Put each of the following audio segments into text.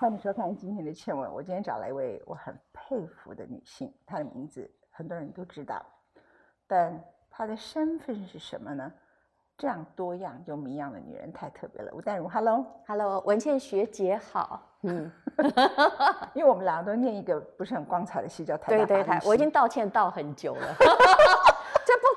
欢迎收看今天的倩文。我今天找了一位我很佩服的女性，她的名字很多人都知道，但她的身份是什么呢？这样多样又迷样的女人太特别了。吴淡如，Hello，Hello，文倩学姐好。嗯，因为我们两个都念一个不是很光彩的戏，叫台大对对法律系，台我已经道歉道很久了。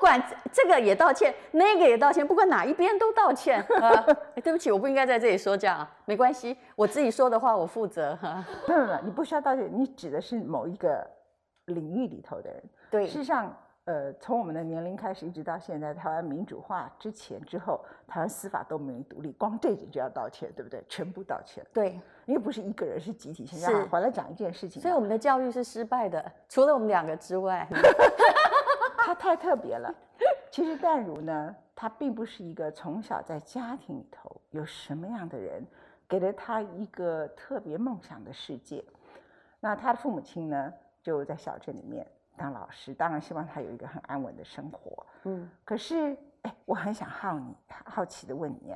管这个也道歉，那个也道歉，不管哪一边都道歉。啊、哎对不起，我不应该在这里说这样，没关系，我自己说的话我负责。哈、没有没有，你不需要道歉，你指的是某一个领域里头的人。对事实上，呃，从我们的年龄开始，一直到现在，台湾民主化之前之后，台湾司法都没有独立，光这一点就要道歉，对不对？全部道歉，对，因为不是一个人，是集体性。是好回来讲一件事情啊，所以我们的教育是失败的，除了我们两个之外。她太特别了。其实淡如呢，他并不是一个从小在家庭里头有什么样的人，给了他一个特别梦想的世界。那他的父母亲呢，就在小镇里面当老师，当然希望他有一个很安稳的生活。嗯，可是，哎，我很想好你好奇的问你，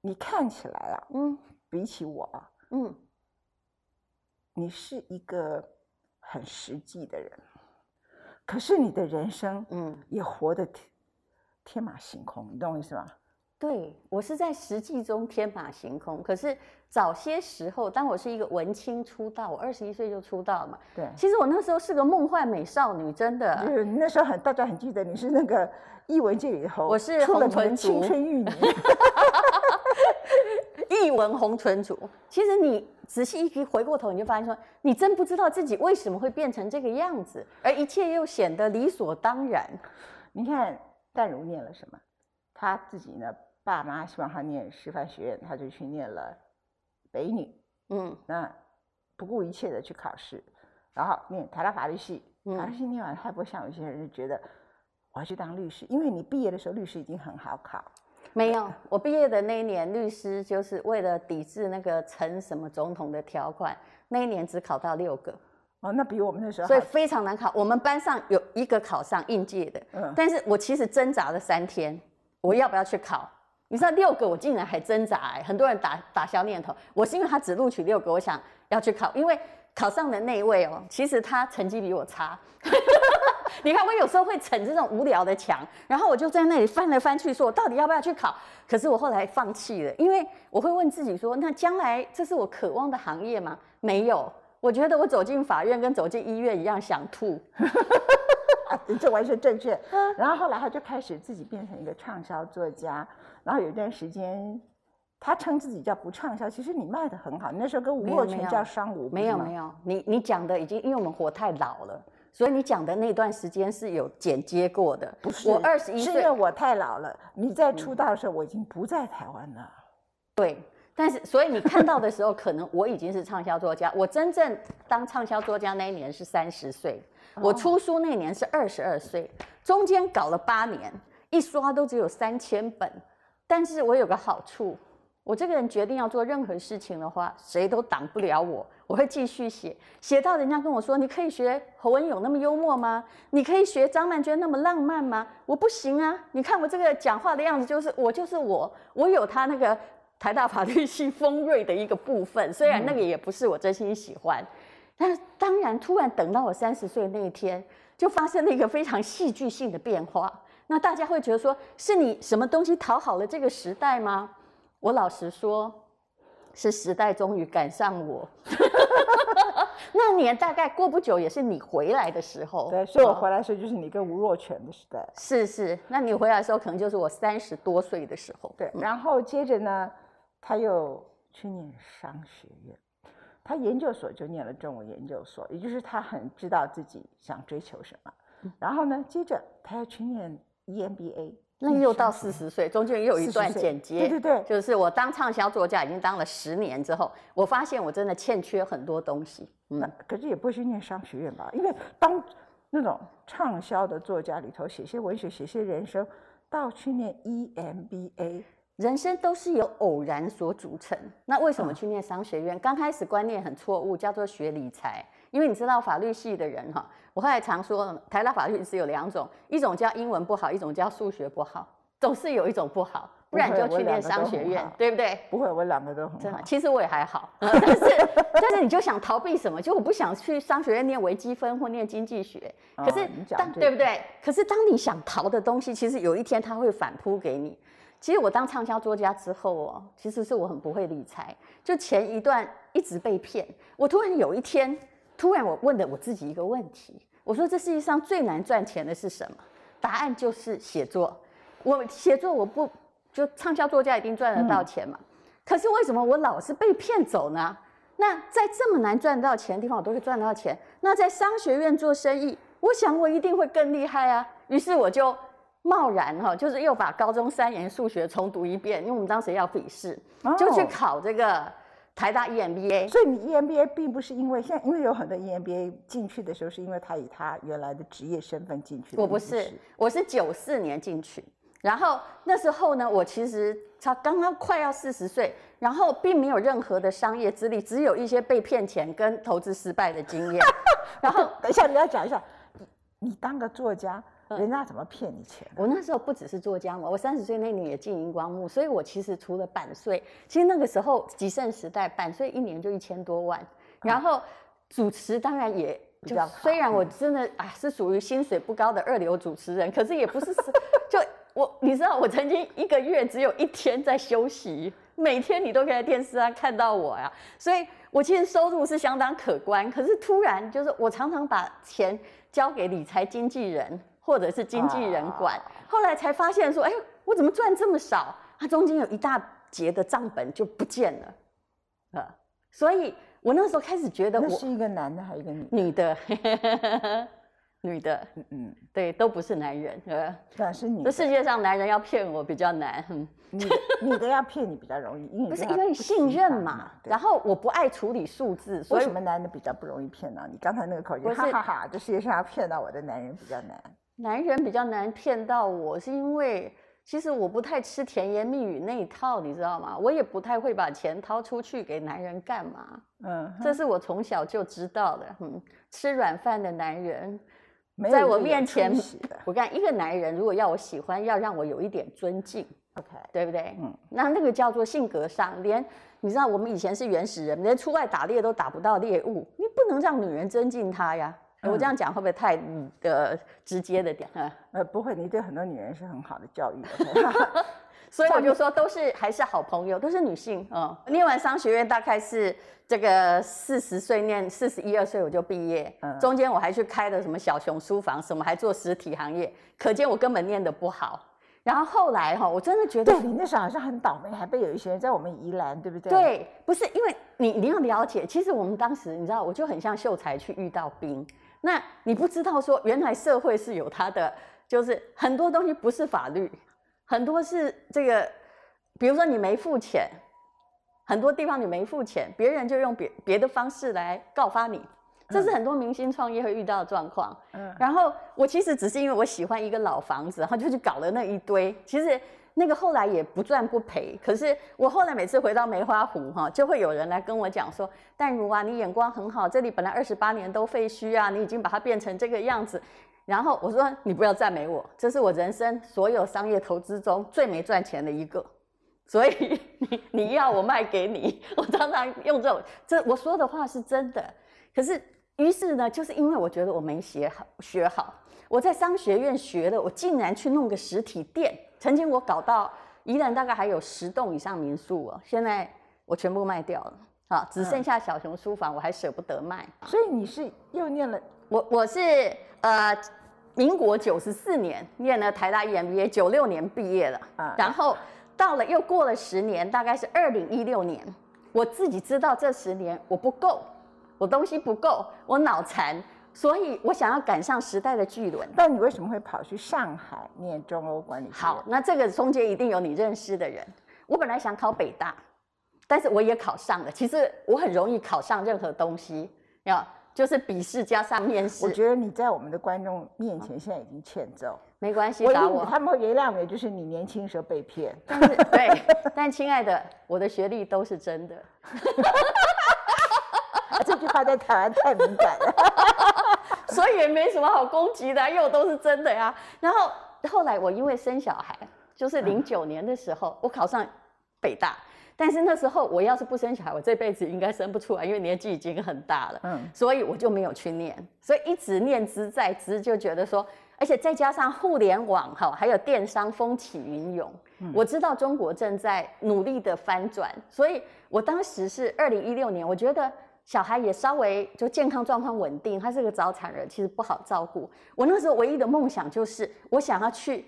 你看起来啊，嗯比起我啊，嗯，你是一个很实际的人，可是你的人生，嗯，也活得天天马行空，你懂我意思吗？对我是在实际中天马行空，可是早些时候，当我是一个文青出道，我二十一岁就出道嘛。对，其实我那时候是个梦幻美少女，真就的。是那时候很大家很记得你是那个艺文界里头，我是出了名的红唇族青春玉女，一文红唇族。其实你仔细一回过头，你就发现说，你真不知道自己为什么会变成这个样子，而一切又显得理所当然。你看淡如念了什么？他自己呢，爸妈希望他念师范学院，他就去念了北女，嗯那不顾一切的去考试，然后念台大法律系，嗯法律系念完，他不会像有些人就觉得我要去当律师，因为你毕业的时候律师已经很好考，没有，我毕业的那一年，律师就是为了抵制那个陈什么总统的条款，那一年只考到六个。哦，那比我们那时候所以非常难考。我们班上有一个考上应届的，嗯但是我其实挣扎了三天，我要不要去考？你知道六个我竟然还挣扎、哎，很多人打打消念头。我是因为他只录取六个，我想要去考，因为考上的那一位哦，其实他成绩比我差。你看，我有时候会逞这种无聊的强，然后我就在那里翻来翻去，说我到底要不要去考？可是我后来放弃了，因为我会问自己说，那将来这是我渴望的行业吗？没有，我觉得我走进法院跟走进医院一样想吐。啊，这完全正确。然后后来他就开始自己变成一个畅销作家，然后有一段时间，他称自己叫不畅销，其实你卖的很好。你那时候跟吴若权叫商吴，有。没有没有，你你讲的已经，因为我们活太老了，所以你讲的那段时间是有剪接过的。不是，我二十一岁，嗯是因为我太老了。你在出道的时候，我已经不在台湾了。对，但是所以你看到的时候，可能我已经是畅销作家。我真正当畅销作家那一年是三十岁，我出书那年是二十二岁，中间搞了八年，一刷都只有三千本。但是我有个好处，我这个人决定要做任何事情的话，谁都挡不了我。我会继续写，写到人家跟我说：“你可以学侯文勇那么幽默吗？你可以学张曼娟那么浪漫吗？”我不行啊！你看我这个讲话的样子，就是我就是我，我有他那个台大法律系锋锐的一个部分，虽然那个也不是我真心喜欢，但是当然突然等到我三十岁那一天，就发生了一个非常戏剧性的变化。那大家会觉得说，是你什么东西讨好了这个时代吗？我老实说，是时代终于赶上我。那年大概过不久，也是你回来的时候。对，所以我哦回来的时候就是你跟吴若权的时代。是是，那你回来的时候，可能就是我三十多岁的时候。对，然后接着呢，他又去念商学院，他研究所就念了中文研究所，也就是他很知道自己想追求什么。然后呢，接着他又去念 E EMBA，那又到四十岁，中间又有一段40岁剪接。对对对就是我当畅销作家已经当了十年之后，我发现我真的欠缺很多东西。那嗯，可是也不会去念商学院吧？因为当那种畅销的作家里头写些文学、写些人生，到去念 E EMBA，人生都是由偶然所组成。那为什么去念商学院？刚开始观念很错误，叫做学理财。因为你知道法律系的人哈，我后来常说，台大法律只有两种，一种叫英文不好，一种叫数学不好。总是有一种不好，不然你就去念商学院，对不对？不会，我两个都很好。其实我也还好，但是但是你就想逃避什么？就我不想去商学院念微积分或念经济学。可是当对不对？可是当你想逃的东西，其实有一天它会反扑给你。其实我当畅销作家之后哦，其实是我很不会理财，就前一段一直被骗。我突然有一天，突然我问了我自己一个问题，我说这世界上最难赚钱的是什么？答案就是写作。我写作我不就畅销作家一定赚得到钱嘛？可是为什么我老是被骗走呢？那在这么难赚到钱的地方，我都会赚到钱。那在商学院做生意，我想我一定会更厉害啊。于是我就。贸然哈，就是又把高中三年数学重读一遍，因为我们当时要笔试，就去考这个台大 EMBA。所以你 EMBA 并不是因为现在，因为有很多 EMBA 进去的时候，是因为他以他原来的职业身份进去。我不是，我是九四年进去，然后那时候呢，我其实才刚刚快要四十岁，然后并没有任何的商业资历，只有一些被骗钱跟投资失败的经验。然后等一下你要讲一下，你你当个作家。人家怎么骗你钱？我那时候不只是做家嘛，我三十岁那年也进荧光幕，所以我其实除了版税，其实那个时候极盛时代，版税一年就一千多万。然后主持当然也就，虽然我真的啊是属于薪水不高的二流主持人，可是也不是 就我，你知道我曾经一个月只有一天在休息，每天你都可以在电视上看到我呀，所以我其实收入是相当可观。可是突然就是我常常把钱交给理财经纪人。或者是经纪人管，后来才发现说，哎，我怎么赚这么少？它中间有一大截的账本就不见了，啊，所以我那时候开始觉得，我是一个男的还是一个女的？女的，嗯嗯，对，都不是男人，呃，那是女。这世界上男人要骗我比较难，女女的要骗你比较容易，因为 不是因为信任嘛。然后我不爱处理数字，为什么男的比较不容易骗呢？你刚才那个口音，哈哈哈，这世界上要骗到我的男人比较难。男人比较难骗到我，是因为其实我不太吃甜言蜜语那一套，你知道吗？我也不太会把钱掏出去给男人干嘛。嗯，这是我从小就知道的。嗯，吃软饭的男人，在我面前，我看一个男人，如果要我喜欢，要让我有一点尊敬，OK，对不对？嗯，那那个叫做性格上，连你知道我们以前是原始人，连出外打猎都打不到猎物，你不能让女人尊敬他呀。我这样讲会不会太的直接的点？呃，不会，你对很多女人是很好的教育 所以我就说都是还是好朋友，都是女性。嗯，念完商学院大概是这个四十岁，念四十一二岁我就毕业。嗯，中间我还去开了什么小熊书房，什么还做实体行业，可见我根本念的不好。然后后来哈，我真的觉得，对你那时候好像很倒霉，还被有一些人在我们宜兰，对不对？对，不是因为你你要了解，其实我们当时你知道，我就很像秀才去遇到兵。那你不知道说，原来社会是有它的，就是很多东西不是法律，很多是这个，比如说你没付钱，很多地方你没付钱，别人就用别别的方式来告发你，这是很多明星创业会遇到的状况。嗯，然后我其实只是因为我喜欢一个老房子，然后就去搞了那一堆，其实。那个后来也不赚不赔，可是我后来每次回到梅花湖哈，就会有人来跟我讲说：“淡如啊，你眼光很好，这里本来二十八年都废墟啊，你已经把它变成这个样子。”然后我说：“你不要赞美我，这是我人生所有商业投资中最没赚钱的一个，所以 你你要我卖给你。”我常常用这种，这我说的话是真的。可是于是呢，就是因为我觉得我没学好，学好，我在商学院学的，我竟然去弄个实体店。曾经我搞到宜兰大概还有十栋以上民宿哦，现在我全部卖掉了，好，只剩下小熊书房，我还舍不得卖。所以你是又念了，我我是呃民国九十四年念了台大 EMBA，九六年毕业了，啊，然后到了又过了十年，大概是二零一六年，我自己知道这十年我不够，我东西不够，我脑残。所以我想要赶上时代的巨轮。但你为什么会跑去上海念中欧管理？好，那这个中间一定有你认识的人。我本来想考北大，但是我也考上了。其实我很容易考上任何东西，要就是笔试加上面试。我觉得你在我们的观众面前现在已经欠揍。没关系，打我，他们会原谅你，就是你年轻时候被骗。但是对，但亲爱的，我的学历都是真的。这句话在台湾太敏感了。所以也没什么好攻击的，因为我都是真的呀。然后后来我因为生小孩，就是零九年的时候，我考上北大。但是那时候我要是不生小孩，我这辈子应该生不出来，因为年纪已经很大了。嗯，所以我就没有去念，所以一直念之在之，就觉得说，而且再加上互联网哈，还有电商风起云涌，我知道中国正在努力的翻转，所以我当时是二零一六年，我觉得小孩也稍微就健康状况稳定，他是个早产儿，其实不好照顾。我那时候唯一的梦想就是我想要去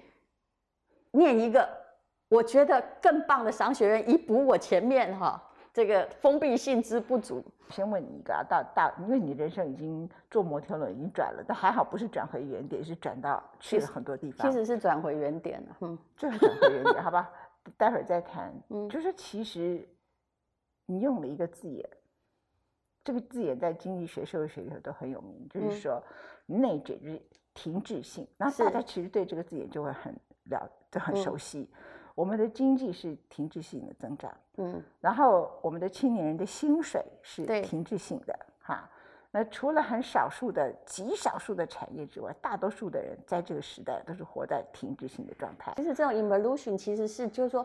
念一个。我觉得更棒的商学院，以补我前面哈这个封闭性之不足。先问你一个啊，到大，因为你人生已经坐摩天轮已经转了，但还好不是转回原点，是转到去了很多地方。其实是转回原点了，嗯，就是转回原点，好吧？待会儿再谈。嗯，就是其实你用了一个字眼，这个字眼在经济学、社会学里头都很有名，就是说内卷，就是停滞性。那大家其实对这个字眼就会很了，就很熟悉。我们的经济是停滞性的增长，嗯，然后我们的青年人的薪水是停滞性的，哈。那除了很少数的极少数的产业之外，大多数的人在这个时代都是活在停滞性的状态。其实这种 evolution 其实是就是说，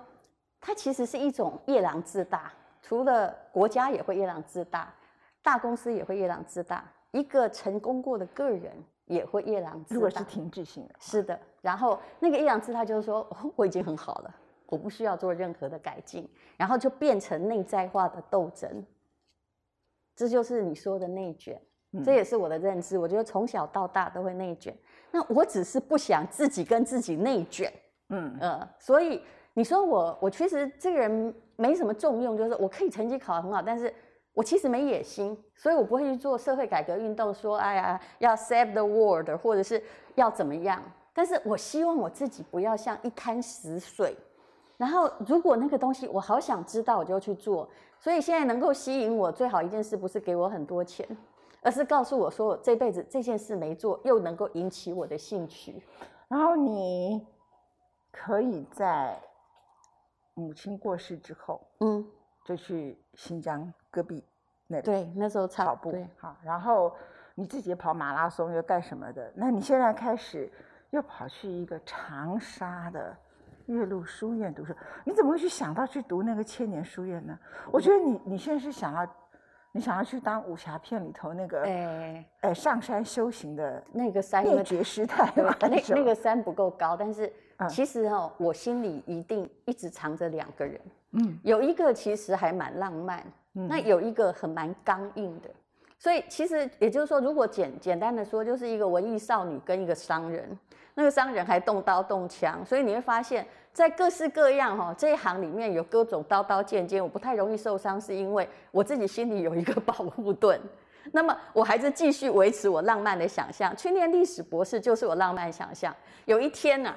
它其实是一种夜郎自大。除了国家也会夜郎自大，大公司也会夜郎自大，一个成功过的个人也会夜郎自大。如果是停滞性的，是的。然后那个夜郎自大就是说，我已经很好了。我不需要做任何的改进，然后就变成内在化的斗争，这就是你说的内卷，这也是我的认知。我觉得从小到大都会内卷，那我只是不想自己跟自己内卷，嗯呃，所以你说我，我其实这个人没什么重用，就是我可以成绩考得很好，但是我其实没野心，所以我不会去做社会改革运动，说哎呀要 save the world 或者是要怎么样，但是我希望我自己不要像一滩死水。然后，如果那个东西我好想知道，我就去做。所以现在能够吸引我最好一件事，不是给我很多钱，而是告诉我说我，这辈子这件事没做，又能够引起我的兴趣。然后你可以在母亲过世之后，嗯，就去新疆戈壁那对那时候跑步，好，然后你自己跑马拉松又干什么的？那你现在开始又跑去一个长沙的。岳麓书院读书，你怎么会去想到去读那个千年书院呢？我觉得你你现在是想要，你想要去当武侠片里头那个，哎哎上山修行的那个山灭绝师太吗？那那个山不够高，但是其实哦，我心里一定一直藏着两个人，嗯，有一个其实还蛮浪漫，那有一个很蛮刚硬的，所以其实也就是说，如果简简单的说，就是一个文艺少女跟一个商人。那个商人还动刀动枪，所以你会发现在各式各样哈这一行里面有各种刀刀剑剑，我不太容易受伤，是因为我自己心里有一个保护盾。那么我还是继续维持我浪漫的想象，去念历史博士就是我浪漫想象。有一天呢，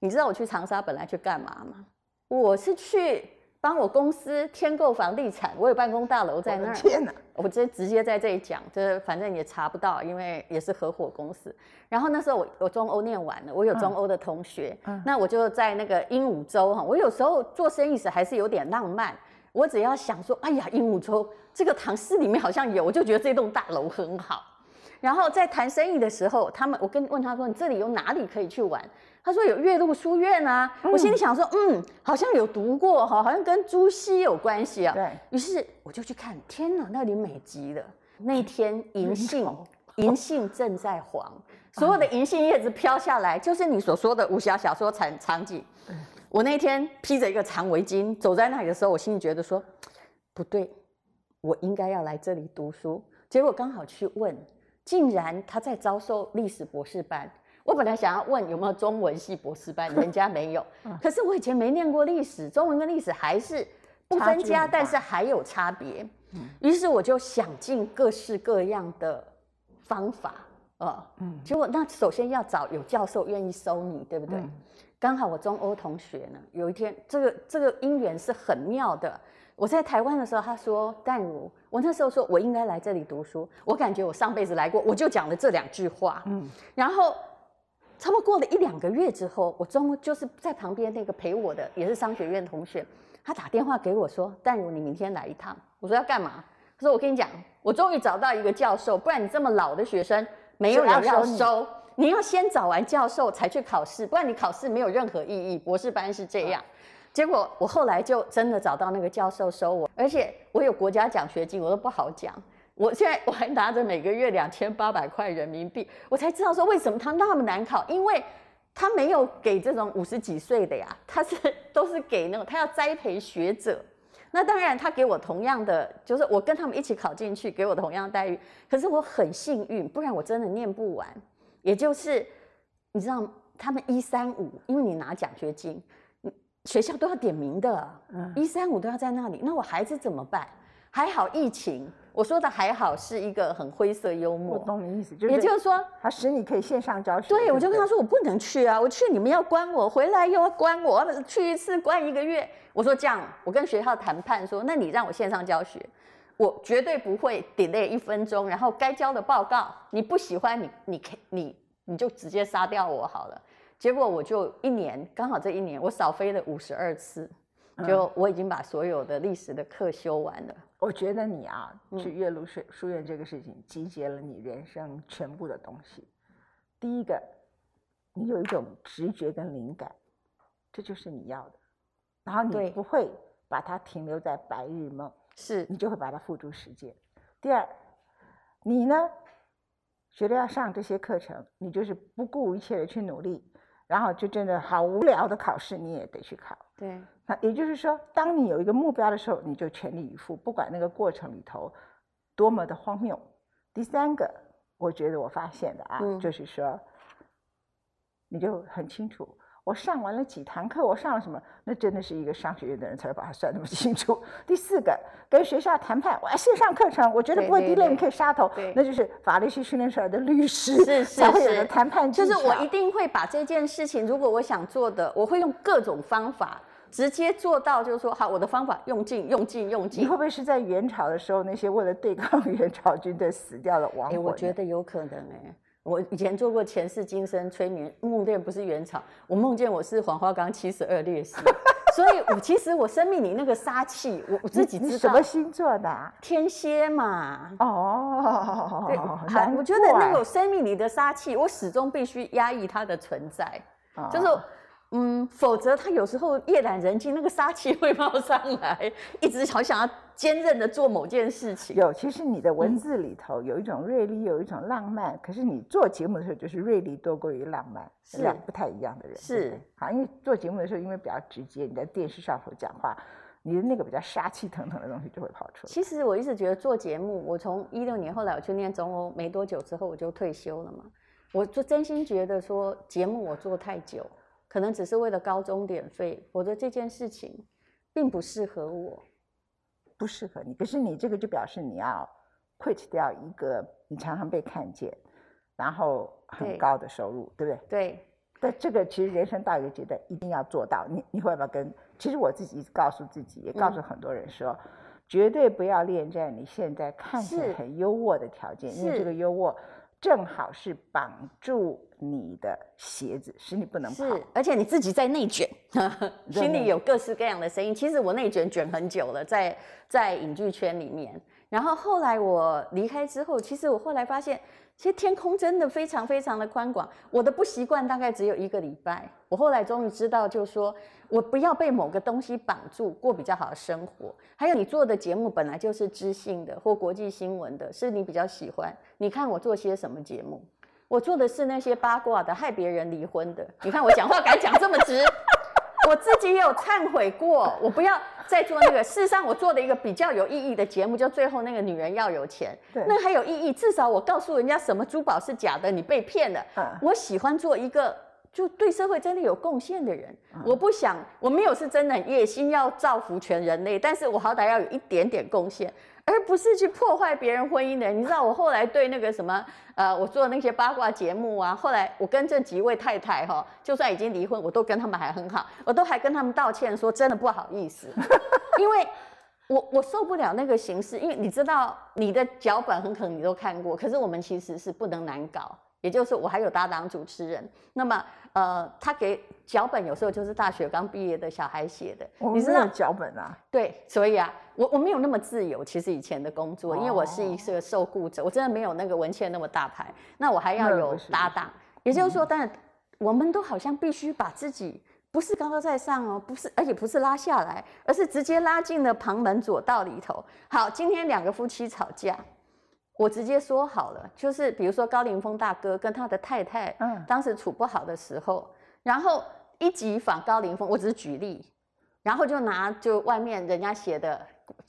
你知道我去长沙本来去干嘛吗？我是去。帮我公司添购房地产，我有办公大楼在那儿。天哪！我直接直接在这里讲，这反正也查不到，因为也是合伙公司。然后那时候我我中欧念完了，我有中欧的同学，那我就在那个鹦鹉洲哈。我有时候做生意时还是有点浪漫，我只要想说，哎呀，鹦鹉洲这个唐诗里面好像有，我就觉得这栋大楼很好。然后在谈生意的时候，他们我跟问他说，你这里有哪里可以去玩？他说有岳麓书院啊，我心里想说，嗯，好像有读过哈，好像跟朱熹有关系啊。对于是我就去看，天哪，那里美极了。那天银杏，银杏正在黄，所有的银杏叶子飘下来，就是你所说的武侠小说场场景。我那天披着一个长围巾走在那里的时候，我心里觉得说，不对，我应该要来这里读书。结果刚好去问，竟然他在招收历史博士班。我本来想要问有没有中文系博士班，人家没有。可是我以前没念过历史，中文跟历史还是不分家，但是还有差别。于是我就想尽各式各样的方法，啊，结果那首先要找有教授愿意收你，对不对？刚好我中欧同学呢，有一天这个这个因缘是很妙的。我在台湾的时候，他说淡如，我那时候说我应该来这里读书，我感觉我上辈子来过，我就讲了这两句话。嗯，然后。差不多过了一两个月之后，我中午就是在旁边那个陪我的，也是商学院同学，他打电话给我说：“淡如，你明天来一趟。”我说：“要干嘛？”他说：“我跟你讲，我终于找到一个教授，不然你这么老的学生没有人要收，你要先找完教授才去考试，不然你考试没有任何意义。博士班是这样。结果我后来就真的找到那个教授收我，而且我有国家奖学金，我都不好讲。我现在我还拿着每个月两千八百块人民币，我才知道说为什么他那么难考，因为他没有给这种五十几岁的呀，他是都是给那种他要栽培学者。那当然他给我同样的，就是我跟他们一起考进去，给我同样的待遇。可是我很幸运，不然我真的念不完。也就是你知道他们一三五，因为你拿奖学金。学校都要点名的，一三五都要在那里。那我孩子怎么办？还好疫情，我说的还好是一个很灰色幽默。我懂你意思，就是也就是说，他使你可以线上教学。对，我就跟他说我不能去啊，我去你们要关我，回来又要关我，去一次关一个月。我说这样，我跟学校谈判说，那你让我线上教学，我绝对不会 delay 一分钟。然后该交的报告，你不喜欢你你你你就直接杀掉我好了。结果我就一年，刚好这一年我少飞了五十二次，就我已经把所有的历史的课修完了。我觉得你啊，去岳麓书书院这个事情，集结了你人生全部的东西。第一个，你有一种直觉跟灵感，这就是你要的。然后你不会把它停留在白日梦，是你就会把它付诸实践。第二，你呢，觉得要上这些课程，你就是不顾一切的去努力。然后就真的好无聊的考试，你也得去考。对，那也就是说，当你有一个目标的时候，你就全力以赴，不管那个过程里头多么的荒谬。第三个，我觉得我发现的啊，就是说，你就很清楚。我上完了几堂课，我上了什么？那真的是一个商学院的人才会把它算那么清楚。第四个，跟学校谈判，我要线上课程，我觉得不会低廉，你可以杀头。那就是法律系训练出来的律师才会有的谈判。就是我一定会把这件事情，如果我想做的，我会用各种方法直接做到，就是说，好，我的方法用尽、用尽、用尽。你会不会是在元朝的时候，那些为了对抗 元朝军队死掉的亡魂？我觉得有可能哎。我以前做过前世今生催眠，梦见不是原厂，我梦见我是黄花岗七十二烈士，所以我其实我生命里那个杀气，我我自己知道。什么星座的？天蝎嘛。哦，对，我觉得那个生命里的杀气，我始终必须压抑它的存在，就是。嗯，否则他有时候夜阑人静，那个杀气会冒上来，一直好想要坚韧的做某件事情。有，其实你的文字里头有一种锐利，有一种浪漫。可是你做节目的时候，就是锐利多过于浪漫，是两不太一样的人。是，好，因为做节目的时候，因为比较直接，你在电视上头讲话，你的那个比较杀气腾腾的东西就会跑出来。其实我一直觉得做节目，我从一六年后来我去念中欧，没多久之后我就退休了嘛。我就真心觉得说节目我做太久。可能只是为了高中点费，否则这件事情并不适合我，不适合你。可是你这个就表示你要 quit 掉一个你常常被看见，然后很高的收入，对不对？对。但这个其实人生到一个阶段一定要做到。你你会不会跟？其实我自己告诉自己，也告诉很多人说，绝对不要恋战你现在看起来很优渥的条件，因为这个优渥。正好是绑住你的鞋子，使你不能跑。是，而且你自己在内卷，心里有各式各样的声音。其实我内卷卷很久了，在在影剧圈里面。然后后来我离开之后，其实我后来发现。其实天空真的非常非常的宽广，我的不习惯大概只有一个礼拜。我后来终于知道，就是说我不要被某个东西绑住，过比较好的生活。还有你做的节目本来就是知性的或国际新闻的，是你比较喜欢。你看我做些什么节目？我做的是那些八卦的，害别人离婚的。你看我讲话敢讲这么直。我自己也有忏悔过，我不要再做那个。事实上，我做的一个比较有意义的节目，就最后那个女人要有钱，那还有意义。至少我告诉人家什么珠宝是假的，你被骗了。我喜欢做一个就对社会真的有贡献的人。我不想，我没有是真的野心要造福全人类，但是我好歹要有一点点贡献。而不是去破坏别人婚姻的人，你知道我后来对那个什么，呃，我做那些八卦节目啊，后来我跟这几位太太哈，就算已经离婚，我都跟他们还很好，我都还跟他们道歉说真的不好意思，因为我我受不了那个形式，因为你知道你的脚本很可能你都看过，可是我们其实是不能难搞，也就是我还有搭档主持人，那么。呃，他给脚本有时候就是大学刚毕业的小孩写的，你知道脚本啊？对，所以啊，我我没有那么自由。其实以前的工作，因为我是一个受雇者，我真的没有那个文倩那么大牌。那我还要有搭档。也就是说，当然我们都好像必须把自己不是高高在上哦，不是，而且不是拉下来，而是直接拉进了旁门左道里头。好，今天两个夫妻吵架，我直接说好了，就是比如说高凌风大哥跟他的太太，嗯。当时处不好的时候，然后一级访高凌风，我只是举例，然后就拿就外面人家写的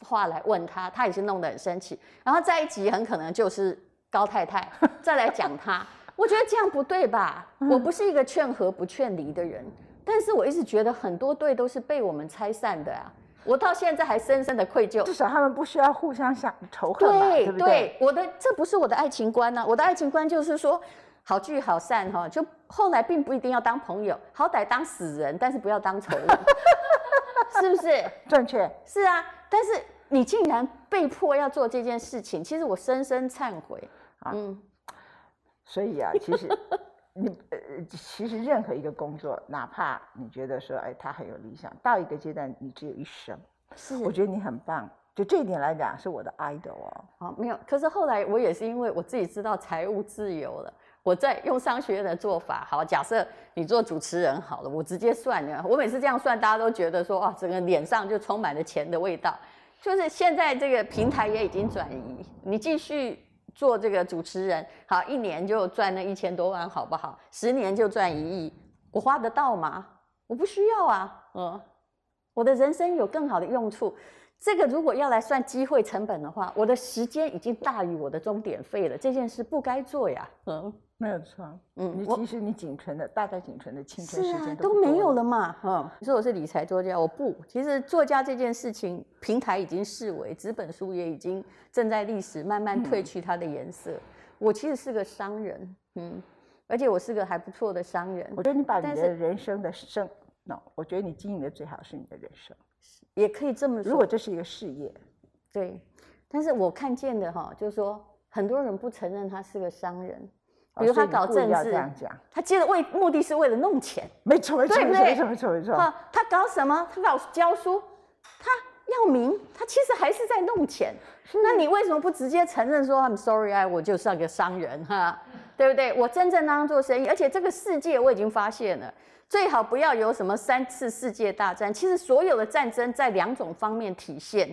话来问他，他也是弄得很生气，然后再一集很可能就是高太太再来讲他，我觉得这样不对吧？我不是一个劝和不劝离的人，但是我一直觉得很多对都是被我们拆散的啊，我到现在还深深的愧疚至。少他们不需要互相想仇恨嘛，对对不对？我的这不是我的爱情观呢、我的爱情观就是说，好聚好散哈，就后来并不一定要当朋友，好歹当死人，但是不要当仇人，是不是？正确。是啊，但是你竟然被迫要做这件事情，其实我深深忏悔。啊嗯，所以啊，其实你呃，其实任何一个工作，哪怕你觉得说，哎，他很有理想，到一个阶段，你只有一生，是我觉得你很棒。就这一点来讲，是我的 idol 哦。好，没有。可是后来我也是因为我自己知道财务自由了，我在用商学院的做法。好，假设你做主持人好了，我直接算了。我每次这样算，大家都觉得说哇，整个脸上就充满了钱的味道。就是现在这个平台也已经转移，你继续做这个主持人，好，一年就赚那一千多万，好不好？十年就赚一亿，我花得到吗？我不需要啊，嗯，我的人生有更好的用处。这个如果要来算机会成本的话，我的时间已经大于我的终点费了，这件事不该做呀。嗯没有错，嗯你其实你仅存的大概仅存的青春是啊时间，都没不多有了嘛。嗯，你说我是理财作家，我不。其实作家这件事情，平台已经视为纸本书也已经正在历史慢慢褪去它的颜色。我其实是个商人，嗯，而且我是个还不错的商人我，觉得你把你的人生的生，no，我觉得你经营的最好是你的人生。也可以这么说。如果这是一个事业，对，但是我看见的哈，就是说很多人不承认他是个商人，比如他搞政治他接着为目的是为了弄钱，没错没错对没错没错没错没错。哈，他搞什么？他搞教书，他要名，他其实还是在弄钱。那你为什么不直接承认说 I'm sorry，哎，我就是个商人哈，对不对？我真正当做生意，而且这个世界我已经发现了，最好不要有什么三次世界大战。其实所有的战争在两种方面体现，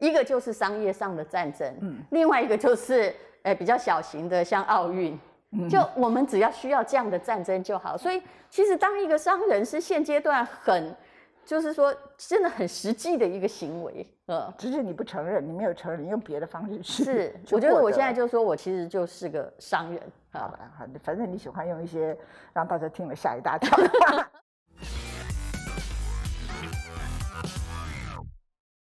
一个就是商业上的战争，嗯另外一个就是呃比较小型的，像奥运。嗯就我们只要需要这样的战争就好。所以其实当一个商人是现阶段很，就是说真的很实际的一个行为，呃，只是你不承认，你没有承认，你用别的方式去。是，我觉得我现在就说我其实就是个商人啊。好吧，好，反正你喜欢用一些让大家听了吓一大跳